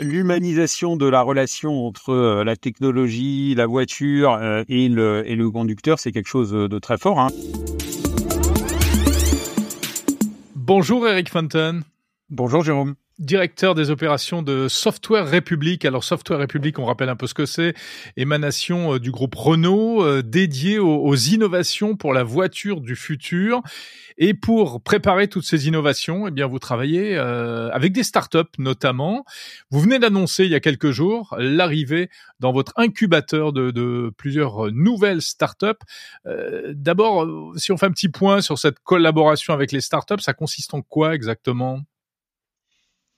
l'humanisation de la relation entre la technologie, la voiture et, le, et le conducteur, c'est quelque chose de très fort. Hein. Bonjour Eric Fontaine. Bonjour Jérôme directeur des opérations de Software République. Alors Software République, on rappelle un peu ce que c'est, émanation euh, du groupe Renault, euh, dédié aux, innovations pour la voiture du futur. Et pour préparer toutes ces innovations, eh bien vous travaillez euh, avec des startups notamment. Vous venez d'annoncer il y a quelques jours l'arrivée dans votre incubateur de, de plusieurs nouvelles startups. Euh, D'abord, si on fait un petit point sur cette collaboration avec les startups, ça consiste en quoi exactement?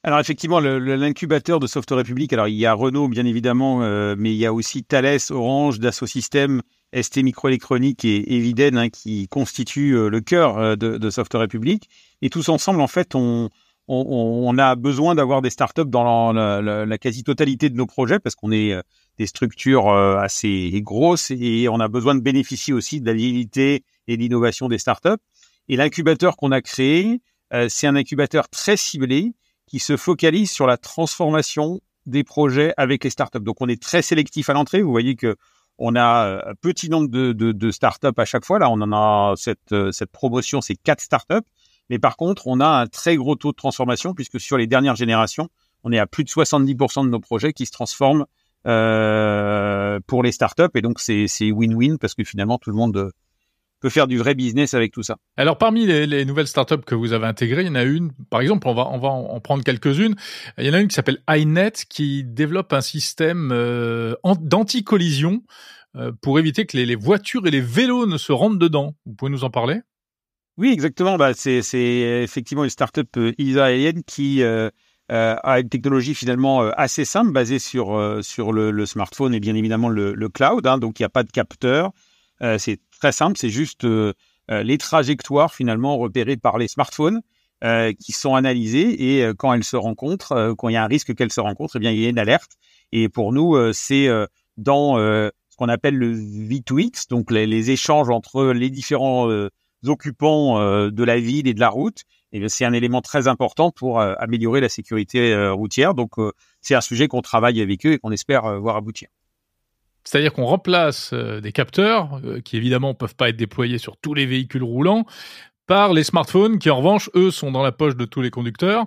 Alors effectivement, l'incubateur de Software République, alors il y a Renault bien évidemment, euh, mais il y a aussi Thales, Orange, Dassault Systèmes, ST Microélectronique et Eviden hein, qui constituent euh, le cœur euh, de, Software République. Et tous ensemble, en fait, on, a besoin d'avoir des startups dans la, la, la quasi-totalité de nos projets parce qu'on est des structures assez grosses et on a besoin de bénéficier aussi de l'agilité et de l'innovation des startups. Et l'incubateur qu'on a créé, c'est un incubateur très ciblé qui se focalise sur la transformation des projets avec les startups. Donc on est très sélectif à l'entrée. Vous voyez que on a euh, un petit nombre de, startups à chaque fois. Là, on en a cette, euh, cette promotion, c'est quatre startups. Mais par contre, on a un très gros taux de transformation puisque sur les dernières générations, on est à plus de 70% de nos projets qui se transforment euh, pour les startups. Et donc, c'est win-win parce que finalement, tout le monde peut faire du vrai business avec tout ça. Alors parmi les, les, nouvelles startups que vous avez intégrées, il y en a une, par exemple, on va on va en prendre quelques-unes. Il y en a une qui s'appelle iNet qui développe un système euh, d'anti-collision euh, pour éviter que les, les, voitures et les vélos ne se rentrent dedans. Vous pouvez nous en parler? Oui, exactement. Bah, c'est effectivement une startup euh, israélienne qui euh, euh, a une technologie finalement assez simple, basée sur sur le, le, smartphone et bien évidemment le, le cloud. Hein, donc il n'y a pas de capteur. c'est très simple, c'est juste euh, euh, les trajectoires finalement repérées par les smartphones euh, qui sont analysées et quand elles se rencontrent, quand il y a un risque qu'elles se rencontrent, eh bien il y a une alerte. Et pour nous, c'est dans ce qu'on appelle le V2X, donc les, échanges entre les différents occupants de la ville et de la route. Et c'est un élément très important pour améliorer la sécurité routière. Donc c'est un sujet qu'on travaille avec eux et qu'on espère voir aboutir. C'est-à-dire qu'on remplace euh, des capteurs euh, qui évidemment peuvent pas être déployés sur tous les véhicules roulants par les smartphones qui en revanche eux sont dans la poche de tous les conducteurs.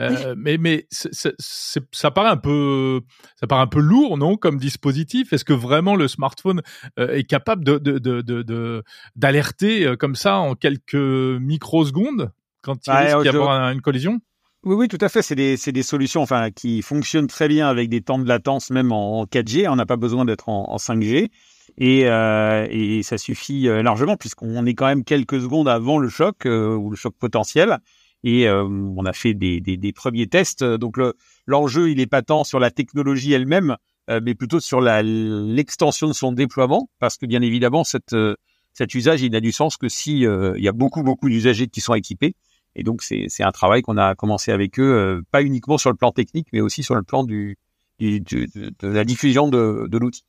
Euh, mais mais ça paraît un peu ça paraît un peu lourd non comme dispositif? Est-ce que vraiment le smartphone est capable de de d'alerter comme ça en quelques microsecondes quand il risque d'y avoir une collision? Oui, oui, tout à fait. C'est des, des solutions enfin, qui fonctionnent très bien avec des temps de latence, même en 4G. On n'a pas besoin d'être en, en, 5G. Et, euh, et ça suffit euh, largement, puisqu'on est quand même quelques secondes avant le choc euh, ou le choc potentiel. Et euh, on a fait des, des, des premiers tests. Donc l'enjeu, il est pas tant sur la technologie elle-même, mais plutôt sur l'extension de son déploiement, parce que bien évidemment, cette, cet usage, il n'a du sens que si il y a beaucoup, beaucoup d'usagers qui sont équipés. Et donc, c'est un travail qu'on a commencé avec eux, euh, pas uniquement sur le plan technique, mais aussi sur le plan du, du de, de, la diffusion de, de l'outil.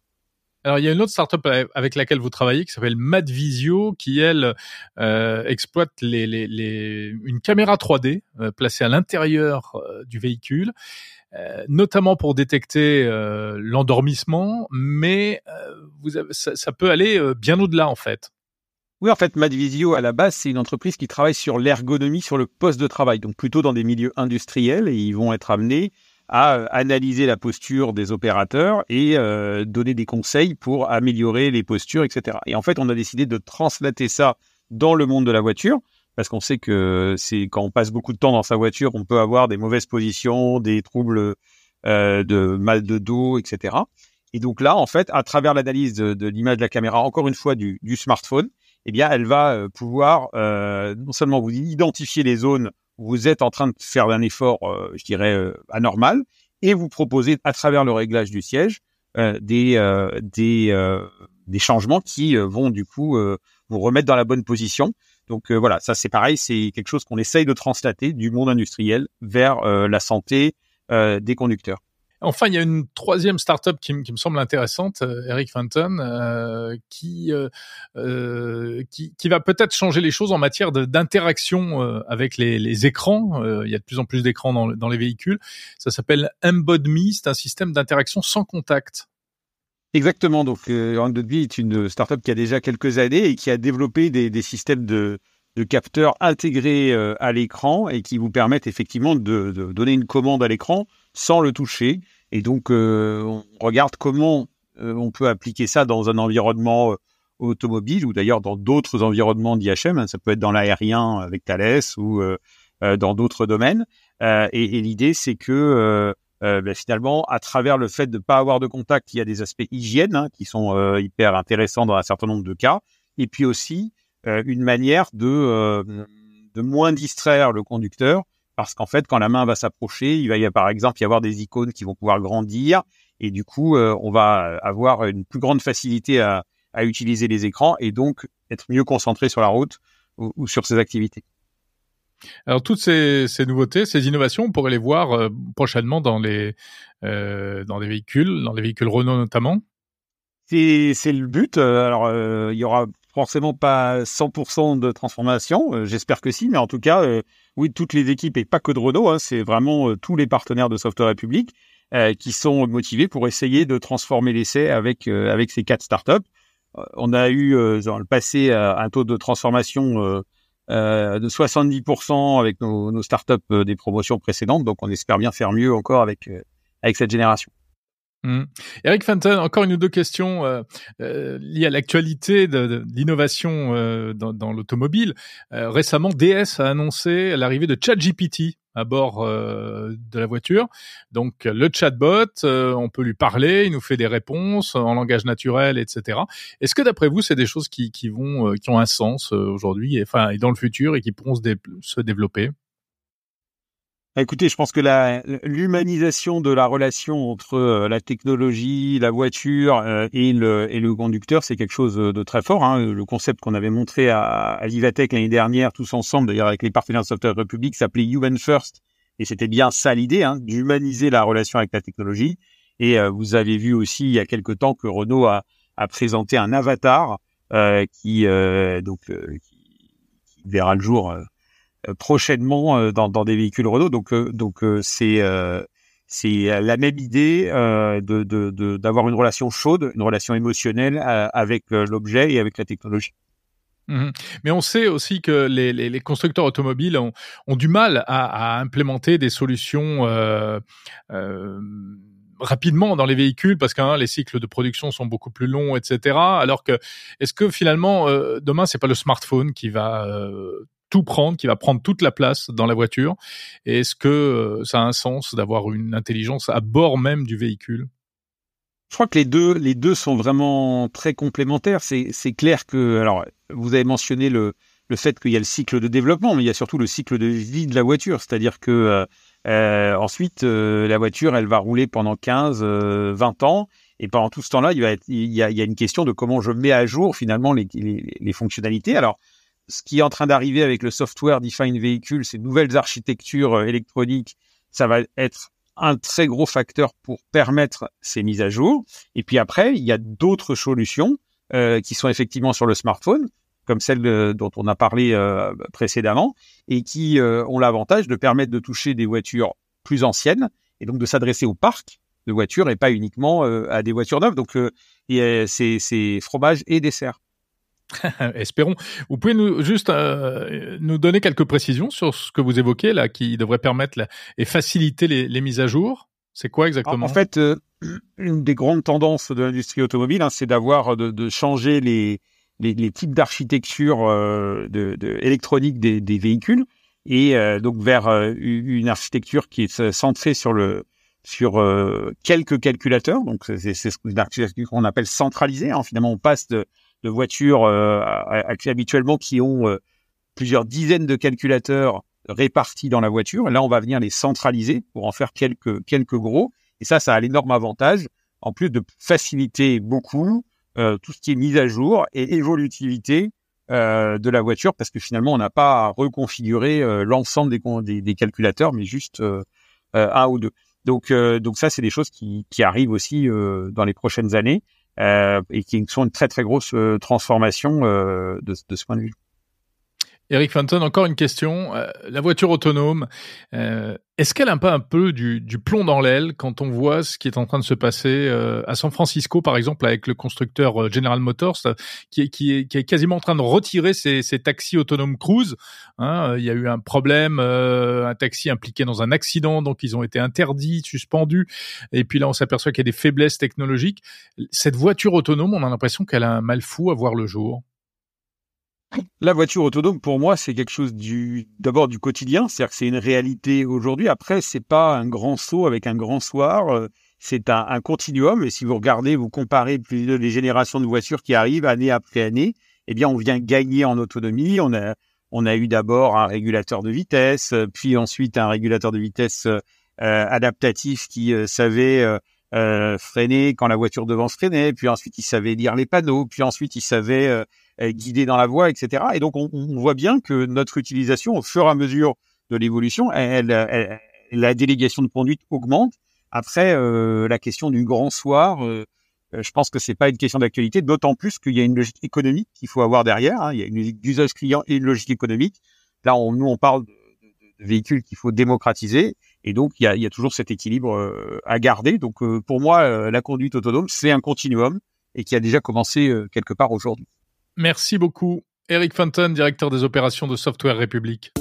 Alors, il y a une autre startup avec laquelle vous travaillez qui s'appelle Madvisio, qui elle euh, exploite les, les, les, une caméra 3D euh, placée à l'intérieur euh, du véhicule, euh, notamment pour détecter l'endormissement, mais vous avez, ça, ça, peut aller bien au-delà en fait. Oui, en fait, Madvisio, à la base, c'est une entreprise qui travaille sur l'ergonomie sur le poste de travail, donc plutôt dans des milieux industriels, et ils vont être amenés à euh, analyser la posture des opérateurs et euh, donner des conseils pour améliorer les postures, etc. Et en fait, on a décidé de translater ça dans le monde de la voiture, parce qu'on sait que c'est quand on passe beaucoup de temps dans sa voiture, on peut avoir des mauvaises positions, des troubles euh, de mal de dos, etc. Et donc là, en fait, à travers l'analyse de, l'image de la caméra, encore une fois du smartphone, eh bien, elle va euh, pouvoir euh, non seulement vous identifier les zones où vous êtes en train de faire un effort, euh, je dirais, anormal, et vous proposer à travers le réglage du siège des des des changements qui vont du coup vous remettre dans la bonne position. Donc voilà, ça c'est pareil, c'est quelque chose qu'on essaye de translater du monde industriel vers la santé des conducteurs Enfin, il y a une troisième startup qui, qui me semble intéressante, Eric Fenton, qui, qui, qui va peut-être changer les choses en matière d'interaction avec les, écrans. il y a de plus en plus d'écrans dans, les véhicules. Ça s'appelle EmbodMe, c'est un système d'interaction sans contact. Exactement. Donc, euh, est une startup qui a déjà quelques années et qui a développé des, systèmes de, capteurs intégrés euh, à l'écran et qui vous permettent effectivement de donner une commande à l'écran sans le toucher. Et donc, euh, on regarde comment euh, on peut appliquer ça dans un environnement automobile ou d'ailleurs dans d'autres environnements d'IHM. Hein. Ça peut être dans l'aérien avec Thales ou dans d'autres domaines. et, l'idée, c'est que euh, ben, finalement, à travers le fait de ne pas avoir de contact, il y a des aspects hygiène hein, qui sont euh, hyper intéressants dans un certain nombre de cas, et puis aussi euh, une manière de, de moins distraire le conducteur, parce qu'en fait, quand la main va s'approcher, il va y avoir, par exemple y avoir des icônes qui vont pouvoir grandir, et du coup, on va avoir une plus grande facilité à, à, utiliser les écrans, et donc être mieux concentré sur la route ou, ou sur ses activités. Alors toutes ces, ces, nouveautés, ces innovations, on pourrait les voir euh, prochainement dans les euh, dans les véhicules, dans les véhicules Renault notamment. C'est le but. Euh, alors euh, il y aura forcément pas 100% de transformation. J'espère que si, mais en tout cas, oui, toutes les équipes et pas que de Renault. Hein, c'est vraiment tous les partenaires de Software République qui sont motivés pour essayer de transformer l'essai avec avec ces quatre startups. on a eu dans le passé un taux de transformation euh, de 70% avec nos, nos startups euh, des promotions précédentes. Donc, on espère bien faire mieux encore avec, euh, avec cette génération. Mmh. Eric Fenton, encore une ou deux questions euh, euh, liées à l'actualité de, l'innovation euh, dans, dans l'automobile. récemment, DS a annoncé l'arrivée de ChatGPT à bord euh, de la voiture. Donc le chatbot, euh, on peut lui parler, il nous fait des réponses en langage naturel, etc. Est-ce que d'après vous, c'est des choses qui, qui vont, euh, qui ont un sens aujourd'hui, et, enfin, et dans le futur, et qui pourront se, se développer? Écoutez, je pense que l'humanisation de la relation entre la technologie, la voiture et, le, et le conducteur, c'est quelque chose de très fort. Hein. Le concept qu'on avait montré à, à l'Ivatech l'année dernière, tous ensemble, d'ailleurs avec les partenaires de Software Republic, s'appelait Human First. Et c'était bien ça l'idée, hein, d'humaniser la relation avec la technologie. Et vous avez vu aussi il y a quelque temps que Renault a, a présenté un avatar euh, qui, donc, qui, verra le jour euh, prochainement euh, dans, des véhicules Renault. Donc, euh, donc c'est c'est la même idée euh, de d'avoir une relation chaude, une relation émotionnelle avec l'objet et avec la technologie. Mmh Mais on sait aussi que les, les, constructeurs automobiles ont, du mal à, implémenter des solutions euh, euh, rapidement dans les véhicules parce que hein, les cycles de production sont beaucoup plus longs, etc. Alors que est-ce que finalement euh, demain c'est pas le smartphone qui va tout prendre, qui va prendre toute la place dans la voiture Est-ce que euh, ça a un sens d'avoir une intelligence à bord même du véhicule? Je crois que les deux, les deux sont vraiment très complémentaires. C'est, clair que, alors, vous avez mentionné le, le fait qu'il y a le cycle de développement, mais il y a surtout le cycle de vie de la voiture. C'est-à-dire que euh, euh ensuite, euh, la voiture, elle va rouler pendant 15, 20 ans, et pendant tout ce temps-là, il, y a, il y a une question de comment je mets à jour finalement les, les, les fonctionnalités. Alors, ce qui est en train d'arriver avec le software defined vehicle, ces nouvelles architectures euh, électroniques, ça va être un très gros facteur pour permettre ces mises à jour. Et puis après, il y a d'autres solutions euh, qui sont effectivement sur le smartphone, comme celle dont on a parlé euh, précédemment, et qui ont l'avantage de permettre de toucher des voitures plus anciennes, et donc de s'adresser au parc de voitures et pas uniquement à des voitures neuves. Donc c'est fromage et dessert. Espérons. Vous pouvez nous juste euh, nous donner quelques précisions sur ce que vous évoquez là, qui devrait permettre et faciliter les, mises à jour. C'est quoi exactement? En, fait, euh, une des grandes tendances de l'industrie automobile, hein, c'est d'avoir de, changer les, types d'architecture euh, électronique des, véhicules et donc vers une architecture qui est centrée sur le sur quelques calculateurs. Donc c'est une architecture qu'on appelle centralisée. Hein. Finalement, on passe de de voitures euh, habituellement qui ont euh, plusieurs dizaines de calculateurs répartis dans la voiture. Là, on va venir les centraliser pour en faire quelques, gros. Et ça, ça a l'énorme avantage, en plus de faciliter beaucoup euh, tout ce qui est mise à jour et évolutivité de la voiture, parce que finalement, on n'a pas à reconfigurer l'ensemble des, calculateurs, mais juste un ou deux. Donc, donc ça, c'est des choses qui arrivent aussi dans les prochaines années et qui sont une très très grosse transformation de, de ce point de vue. Eric Fenton, encore une question. Euh, la voiture autonome, euh, est-ce qu'elle a pas un peu du, plomb dans l'aile quand on voit ce qui est en train de se passer euh, à San Francisco, par exemple, avec le constructeur General Motors, qui est, qui, est, quasiment en train de retirer ses, taxis autonomes cruise hein, Il y a eu un problème, un taxi impliqué dans un accident, donc ils ont été interdits, suspendus. Et puis là, on s'aperçoit qu'il y a des faiblesses technologiques. Cette voiture autonome, on a l'impression qu'elle a un mal fou à voir le jour. La voiture autonome, pour moi, c'est quelque chose d'abord du quotidien, c'est-à-dire que c'est une réalité aujourd'hui. Après, c'est pas un grand saut avec un grand soir, euh, c'est un, continuum. Et si vous regardez, vous comparez les générations de voitures qui arrivent année après année, eh bien, on vient gagner en autonomie. On a, eu d'abord un régulateur de vitesse, puis ensuite un régulateur de vitesse euh, adaptatif qui euh, savait freiner quand la voiture devant se freinait, puis ensuite il savait lire les panneaux, puis ensuite il savait guidé dans la voie, etc. Et donc, on, voit bien que notre utilisation, au fur et à mesure de l'évolution, elle, la délégation de conduite augmente. Après, euh, la question du grand soir, euh, je pense que c'est pas une question d'actualité, d'autant plus qu'il y a une logique économique qu'il faut avoir derrière. Hein. Il y a une logique d'usage client et une logique économique. Là, on, nous, on parle de, véhicules qu'il faut démocratiser. Et donc, il y a, il y a toujours cet équilibre euh, à garder. Donc, pour moi, la conduite autonome, c'est un continuum et qui a déjà commencé quelque part aujourd'hui. Merci beaucoup. Eric Fenton, directeur des opérations de Software République.